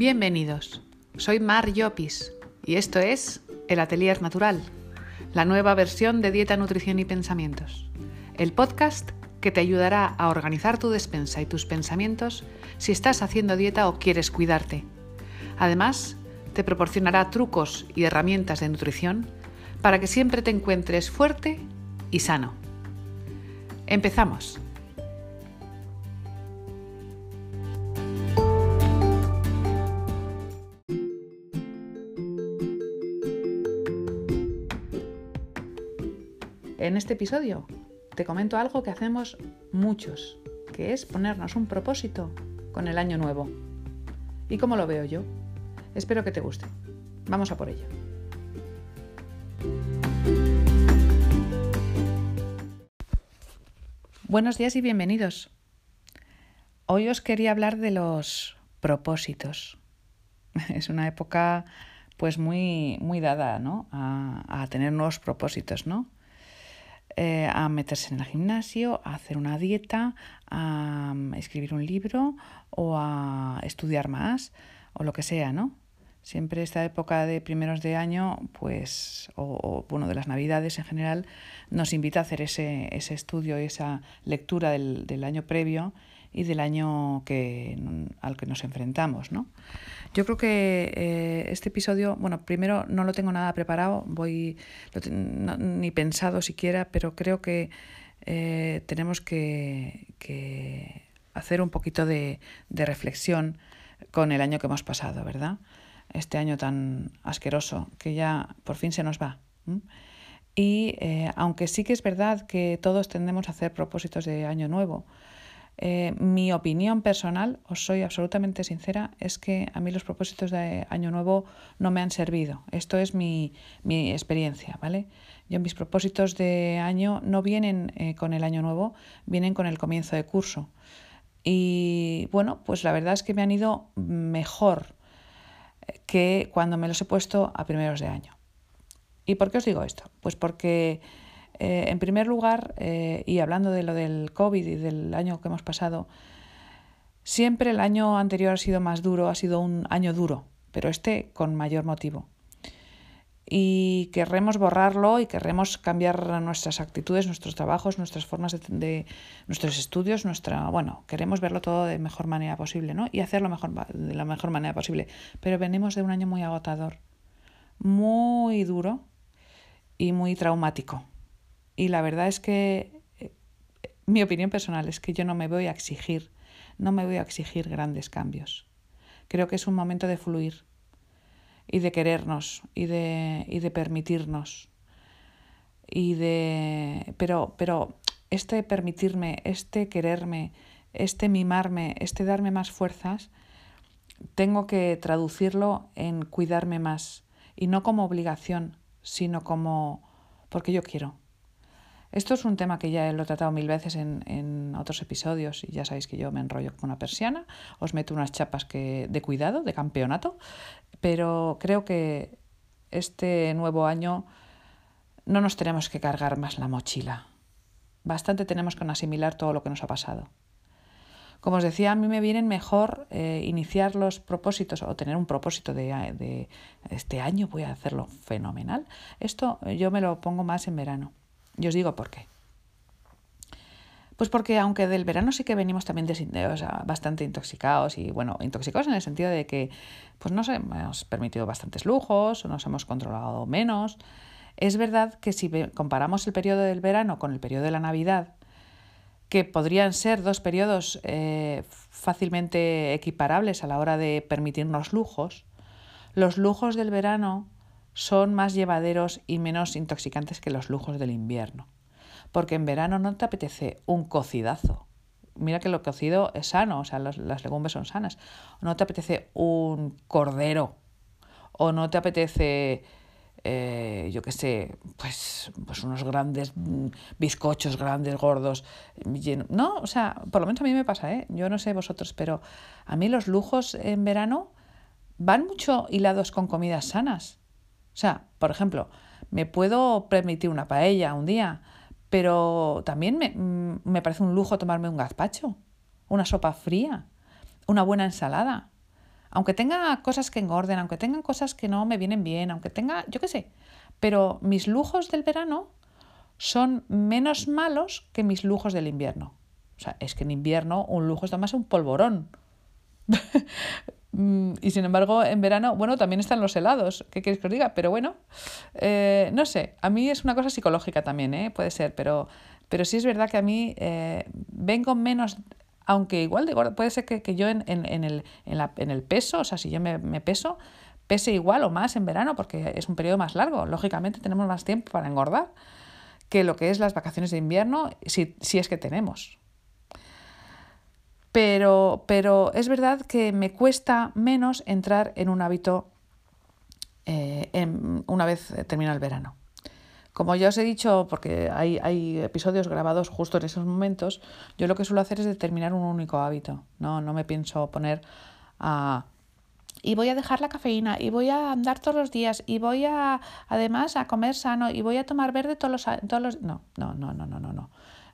Bienvenidos, soy Mar Llopis y esto es El Atelier Natural, la nueva versión de Dieta, Nutrición y Pensamientos, el podcast que te ayudará a organizar tu despensa y tus pensamientos si estás haciendo dieta o quieres cuidarte. Además, te proporcionará trucos y herramientas de nutrición para que siempre te encuentres fuerte y sano. Empezamos. En este episodio te comento algo que hacemos muchos, que es ponernos un propósito con el año nuevo. ¿Y cómo lo veo yo? Espero que te guste. Vamos a por ello. Buenos días y bienvenidos. Hoy os quería hablar de los propósitos. Es una época pues muy, muy dada ¿no? a, a tener nuevos propósitos, ¿no? Eh, a meterse en el gimnasio, a hacer una dieta, a mm, escribir un libro o a estudiar más o lo que sea, ¿no? Siempre esta época de primeros de año, pues, o, bueno, de las navidades en general, nos invita a hacer ese, ese estudio y esa lectura del, del año previo y del año que, al que nos enfrentamos. ¿no? Yo creo que eh, este episodio, bueno, primero no lo tengo nada preparado, voy ni pensado siquiera, pero creo que eh, tenemos que, que, hacer un poquito de, de, reflexión con el año que hemos pasado, ¿verdad? Este año tan asqueroso que ya por fin se nos va. Y eh, aunque sí que es verdad que todos tendemos a hacer propósitos de año nuevo, eh, mi opinión personal, os soy absolutamente sincera, es que a mí los propósitos de Año Nuevo no me han servido. Esto es mi, mi experiencia, ¿vale? Yo mis propósitos de año no vienen eh, con el Año Nuevo, vienen con el comienzo de curso. Y bueno, pues la verdad es que me han ido mejor que cuando me los he puesto a primeros de año. ¿Y por qué os digo esto? Pues porque eh, en primer lugar, eh, y hablando de lo del COVID y del año que hemos pasado, siempre el año anterior ha sido más duro, ha sido un año duro, pero este con mayor motivo. Y querremos borrarlo y querremos cambiar nuestras actitudes, nuestros trabajos, nuestras formas de, nuestros estudios, nuestra, bueno, queremos verlo todo de mejor manera posible, ¿no? Y hacerlo mejor, de la mejor manera posible. Pero venimos de un año muy agotador, muy duro y muy traumático. Y la verdad es que eh, mi opinión personal es que yo no me voy a exigir, no me voy a exigir grandes cambios. Creo que es un momento de fluir y de querernos y de, y de permitirnos. Y de. Pero, pero este permitirme, este quererme, este mimarme, este darme más fuerzas, tengo que traducirlo en cuidarme más. Y no como obligación, sino como porque yo quiero. Esto es un tema que ya lo he tratado mil veces en, en, otros episodios y ya sabéis que yo me enrollo como una persiana, os meto unas chapas que, de cuidado, de campeonato, pero creo que este nuevo año no nos tenemos que cargar más la mochila. Bastante tenemos con asimilar todo lo que nos ha pasado. Como os decía, a mí me vienen mejor eh, iniciar los propósitos o tener un propósito de, de este año, voy a hacerlo fenomenal. Esto yo me lo pongo más en verano y os digo por qué. Pues porque aunque del verano sí que venimos también sea, bastante intoxicados y bueno, intoxicados en el sentido de que pues nos hemos permitido bastantes lujos o nos hemos controlado menos, es verdad que si comparamos el periodo del verano con el periodo de la Navidad, que podrían ser dos periodos eh, fácilmente equiparables a la hora de permitirnos lujos, los lujos del verano son más llevaderos y menos intoxicantes que los lujos del invierno. Porque en verano no te apetece un cocidazo. Mira que lo cocido es sano, o sea, las legumbres son sanas. No te apetece un cordero. O no te apetece, eh, yo qué sé, pues, pues unos grandes bizcochos, grandes, gordos. No, o sea, por lo menos a mí me pasa, ¿eh? Yo no sé vosotros, pero a mí los lujos en verano van mucho hilados con comidas sanas. O sea, por ejemplo, me puedo permitir una paella un día, pero también me, mm, me parece un lujo tomarme un gazpacho, una sopa fría, una buena ensalada. Aunque tenga cosas que engorden, aunque tengan cosas que no me vienen bien, aunque tenga, yo qué sé. Pero mis lujos del verano son menos malos que mis lujos del invierno. O sea, es que en invierno un lujo es más un polvorón. Mm, y sin embargo, en verano, bueno, también están los helados, ¿qué queréis que os diga? Pero bueno, eh, no sé, a mí es una cosa psicológica también, ¿eh? puede ser, pero, pero sí es verdad que a mí eh, vengo menos, aunque igual de puede ser que, yo en, en, en, el, en, la, en el peso, o sea, si yo me, me peso, pese igual o más en verano, porque es un periodo más largo, lógicamente tenemos más tiempo para engordar que lo que es las vacaciones de invierno, si, si es que tenemos. Pero, pero es verdad que me cuesta menos entrar en un hábito eh, una vez termina el verano. Como ya os he dicho, porque hay, hay, episodios grabados justo en esos momentos, yo lo que suelo hacer es determinar un único hábito. No, no me pienso poner a y voy a dejar la cafeína y voy a andar todos los días y voy a además a comer sano y voy a tomar verde todos los todos los no no no no no no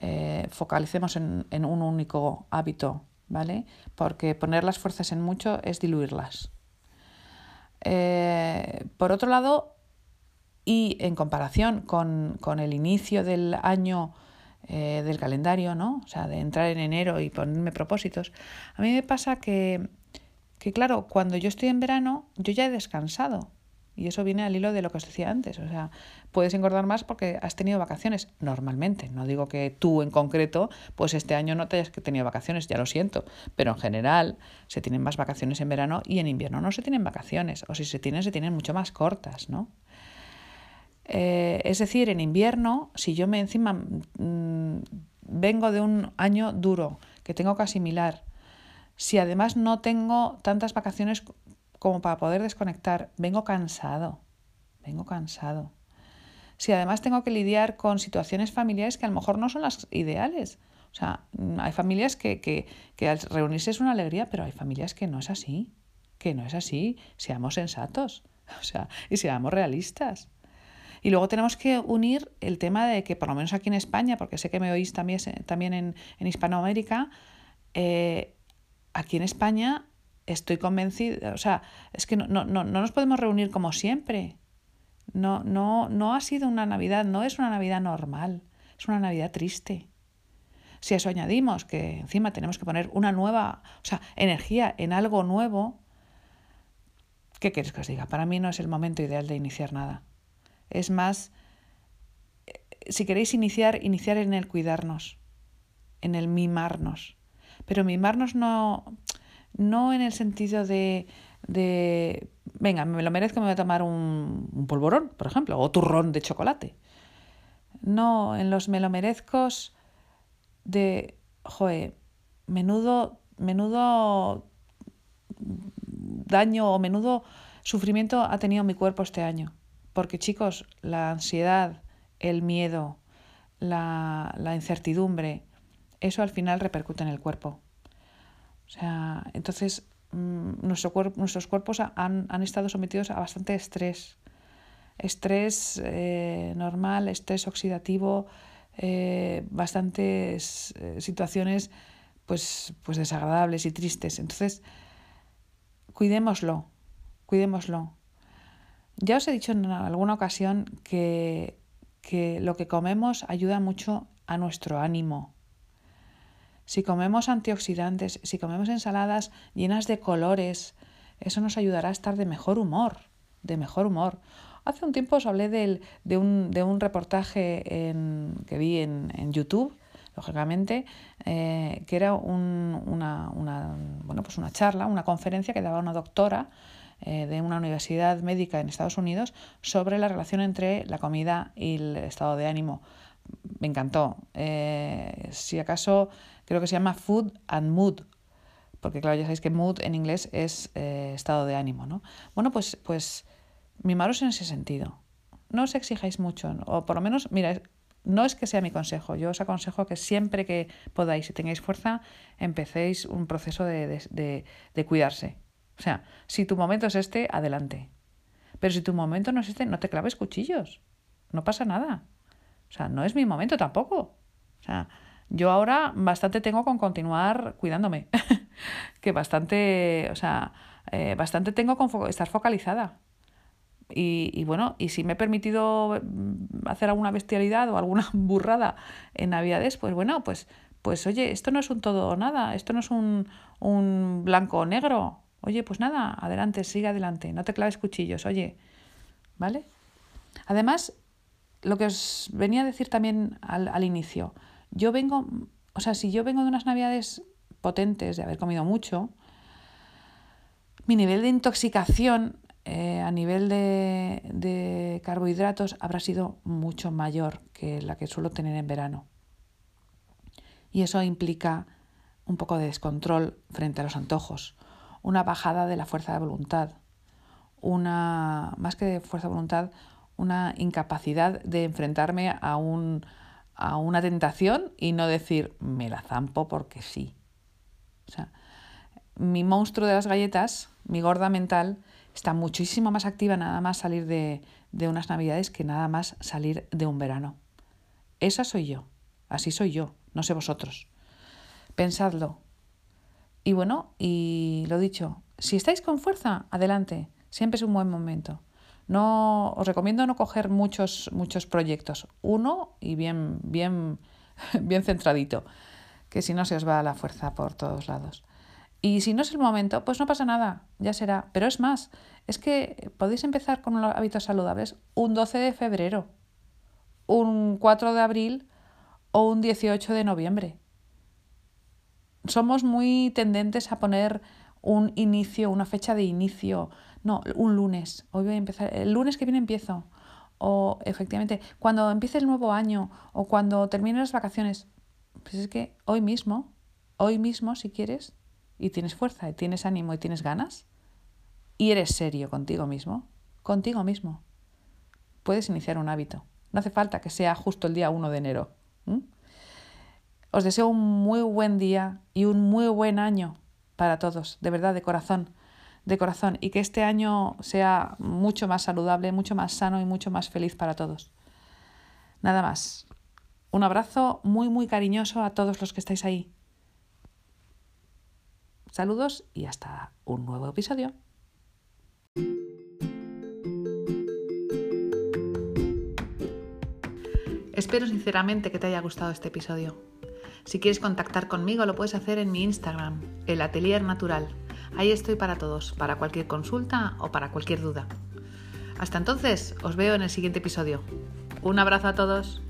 eh, focalicemos en, en, un único hábito vale porque poner las fuerzas en mucho es diluirlas eh, por otro lado y en comparación con, con el inicio del año eh, del calendario, ¿no? O sea, de entrar en enero y ponerme propósitos. A mí me pasa que que claro, cuando yo estoy en verano, yo ya he descansado. Y eso viene al hilo de lo que os decía antes. O sea, puedes engordar más porque has tenido vacaciones. Normalmente. No digo que tú en concreto, pues este año no te hayas tenido vacaciones, ya lo siento. Pero en general se tienen más vacaciones en verano y en invierno no se tienen vacaciones. O si se tienen, se tienen mucho más cortas, ¿no? Eh, es decir, en invierno, si yo me encima mm, vengo de un año duro que tengo que asimilar, si además no tengo tantas vacaciones como para poder desconectar, vengo cansado, vengo cansado. Si además tengo que lidiar con situaciones familiares que a lo mejor no son las ideales. O sea, hay familias que, que, que al reunirse es una alegría, pero hay familias que no es así, que no es así. Seamos sensatos, o sea, y seamos realistas. Y luego tenemos que unir el tema de que, por lo menos aquí en España, porque sé que me oís también, también en, en Hispanoamérica, eh, aquí en España estoy convencida, o sea, es que no, no, no, nos podemos reunir como siempre. No, no, no ha sido una Navidad, no es una Navidad normal, es una Navidad triste. Si eso añadimos que encima tenemos que poner una nueva, o sea, energía en algo nuevo, ¿qué queréis que os diga? Para mí no es el momento ideal de iniciar nada. Es más, eh, si queréis iniciar, iniciar en el cuidarnos, en el mimarnos pero mimarnos no, no en el sentido de, de, venga, me lo merezco, me voy a tomar un, un polvorón, por ejemplo, o turrón de chocolate. No, en los me lo merezcos de, joe, menudo, menudo daño o menudo sufrimiento ha tenido mi cuerpo este año. Porque chicos, la ansiedad, el miedo, la, la incertidumbre, eso al final repercute en el cuerpo. O sea, entonces mm, nuestro nuestros cuerpos han, han, estado sometidos a bastante estrés. Estrés eh, normal, estrés oxidativo, eh, bastantes eh, situaciones pues, pues desagradables y tristes. Entonces, cuidémoslo, cuidémoslo. Ya os he dicho en alguna ocasión que, que lo que comemos ayuda mucho a nuestro ánimo, si comemos antioxidantes, si comemos ensaladas llenas de colores, eso nos ayudará a estar de mejor humor, de mejor humor. Hace un tiempo os hablé de, un, de un reportaje que vi en, en YouTube, lógicamente, eh, que era un, una, una, bueno, pues una charla, una conferencia que daba una doctora eh, de una universidad médica en Estados Unidos sobre la relación entre la comida y el estado de ánimo. Me encantó. Eh, si acaso creo que se llama Food and Mood, porque claro, ya sabéis que mood en inglés es eh, estado de ánimo, ¿no? Bueno, pues, pues mimaros en ese sentido. No os exijáis mucho, o por lo menos, mira, no es que sea mi consejo, yo os aconsejo que siempre que podáis y tengáis fuerza, empecéis un proceso de, de, de cuidarse. O sea, si tu momento es este, adelante. Pero si tu momento no es este, no te claves cuchillos. No pasa nada. O sea, no es mi momento tampoco. O sea, yo ahora bastante tengo con continuar cuidándome, que bastante, o sea, eh, bastante tengo con estar focalizada. Y, y, bueno, y si me he permitido mm, hacer alguna bestialidad o alguna burrada en Navidades, pues bueno, pues, pues oye, esto no es un todo o nada, esto no es un, un blanco o negro. Oye, pues nada, adelante, sigue adelante, no te claves cuchillos, oye, ¿vale? Además, lo que os venía a decir también al, al inicio, yo vengo, o sea, si yo vengo de unas navidades potentes, de haber comido mucho, mi nivel de intoxicación eh, a nivel de, de carbohidratos habrá sido mucho mayor que la que suelo tener en verano. Y eso implica un poco de descontrol frente a los antojos, una bajada de la fuerza de voluntad, una, más que de fuerza de voluntad, una incapacidad de enfrentarme a, un, a una tentación y no decir me la zampo porque sí. O sea, mi monstruo de las galletas, mi gorda mental, está muchísimo más activa nada más salir de, de unas navidades que nada más salir de un verano. Esa soy yo, así soy yo, no sé vosotros. Pensadlo. Y bueno, y lo dicho, si estáis con fuerza, adelante, siempre es un buen momento. No, os recomiendo no coger muchos, muchos proyectos. Uno y bien, bien, bien centradito, que si no se os va la fuerza por todos lados. Y si no es el momento, pues no pasa nada, ya será. Pero es más, es que podéis empezar con los hábitos saludables un 12 de febrero, un 4 de abril o un 18 de noviembre. Somos muy tendentes a poner un inicio, una fecha de inicio. No, un lunes. Hoy voy a empezar. El lunes que viene empiezo. O efectivamente, cuando empiece el nuevo año o cuando termine las vacaciones. Pues es que hoy mismo, hoy mismo, si quieres, y tienes fuerza y tienes ánimo y tienes ganas y eres serio contigo mismo, contigo mismo, puedes iniciar un hábito. No hace falta que sea justo el día 1 de enero. Os deseo un muy buen día y un muy buen año para todos, de verdad, de corazón, de corazón, y que este año sea mucho más saludable, mucho más sano y mucho más feliz para todos. Nada más. Un abrazo muy, muy cariñoso a todos los que estáis ahí. Saludos y hasta un nuevo episodio. Espero sinceramente que te haya gustado este episodio. Si quieres contactar conmigo lo puedes hacer en mi Instagram, el Atelier Natural. Ahí estoy para todos, para cualquier consulta o para cualquier duda. Hasta entonces, os veo en el siguiente episodio. Un abrazo a todos.